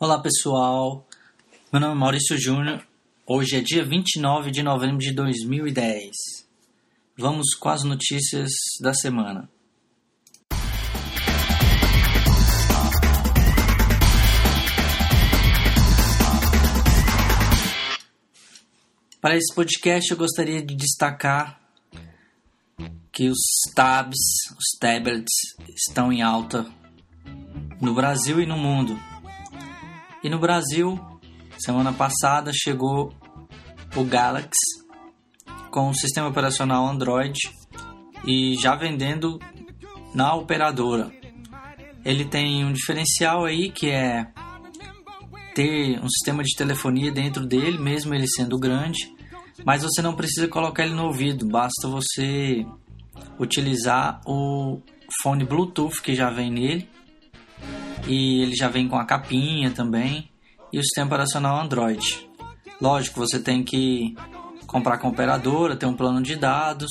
Olá pessoal, meu nome é Maurício Júnior. Hoje é dia 29 de novembro de 2010. Vamos com as notícias da semana. Para esse podcast eu gostaria de destacar que os tabs, os tablets estão em alta no Brasil e no mundo. E no Brasil, semana passada chegou o Galaxy com o sistema operacional Android e já vendendo na operadora. Ele tem um diferencial aí que é ter um sistema de telefonia dentro dele, mesmo ele sendo grande, mas você não precisa colocar ele no ouvido, basta você utilizar o fone Bluetooth que já vem nele e ele já vem com a capinha também e o sistema operacional Android. Lógico, você tem que comprar com a operadora, ter um plano de dados.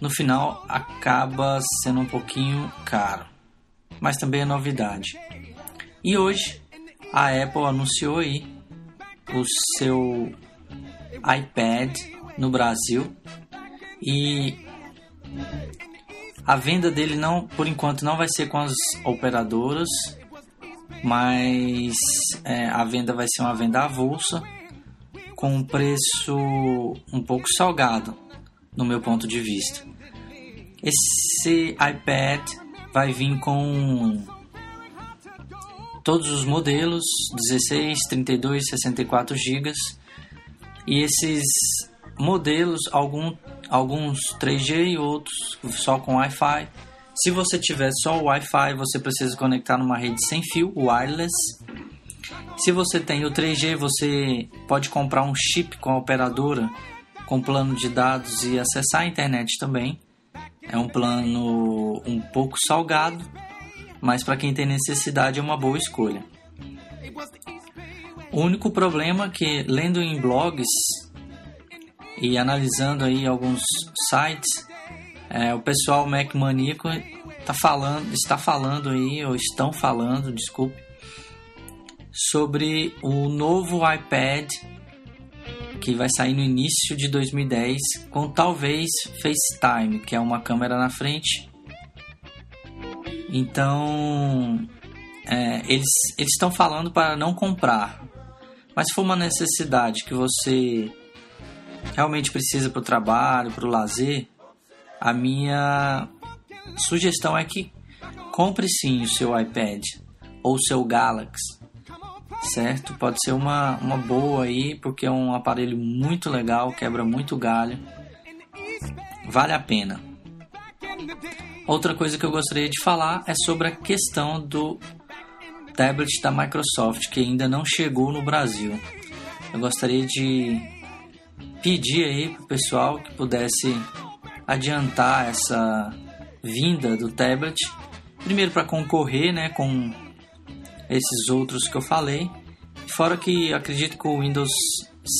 No final acaba sendo um pouquinho caro, mas também é novidade. E hoje a Apple anunciou aí o seu iPad no Brasil e a venda dele não, por enquanto, não vai ser com as operadoras, mas é, a venda vai ser uma venda avulsa com um preço um pouco salgado, no meu ponto de vista. Esse iPad vai vir com todos os modelos 16, 32, 64 GB e esses modelos algum, alguns 3G e outros só com Wi-Fi. Se você tiver só o Wi-Fi, você precisa conectar numa rede sem fio, wireless. Se você tem o 3G, você pode comprar um chip com a operadora com plano de dados e acessar a internet também. É um plano um pouco salgado, mas para quem tem necessidade é uma boa escolha. O único problema é que lendo em blogs e analisando aí alguns sites, é, o pessoal Mac maníaco tá falando, está falando aí ou estão falando, desculpe, sobre o novo iPad que vai sair no início de 2010 com talvez FaceTime, que é uma câmera na frente então, é, eles estão falando para não comprar. Mas se for uma necessidade que você realmente precisa para o trabalho, para o lazer, a minha sugestão é que compre sim o seu iPad ou o seu Galaxy, certo? Pode ser uma, uma boa aí, porque é um aparelho muito legal, quebra muito galho, vale a pena. Outra coisa que eu gostaria de falar é sobre a questão do tablet da Microsoft que ainda não chegou no Brasil. Eu gostaria de pedir aí para o pessoal que pudesse adiantar essa vinda do tablet, primeiro para concorrer, né, com esses outros que eu falei. Fora que acredito que o Windows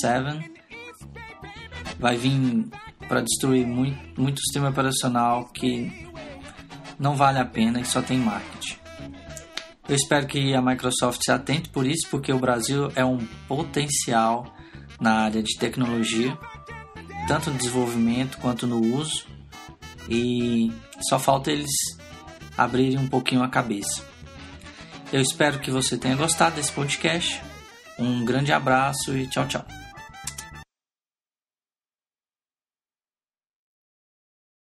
7 vai vir para destruir muito, muito sistema operacional que não vale a pena e só tem marketing. Eu espero que a Microsoft se atente por isso, porque o Brasil é um potencial na área de tecnologia, tanto no desenvolvimento quanto no uso, e só falta eles abrirem um pouquinho a cabeça. Eu espero que você tenha gostado desse podcast. Um grande abraço e tchau, tchau.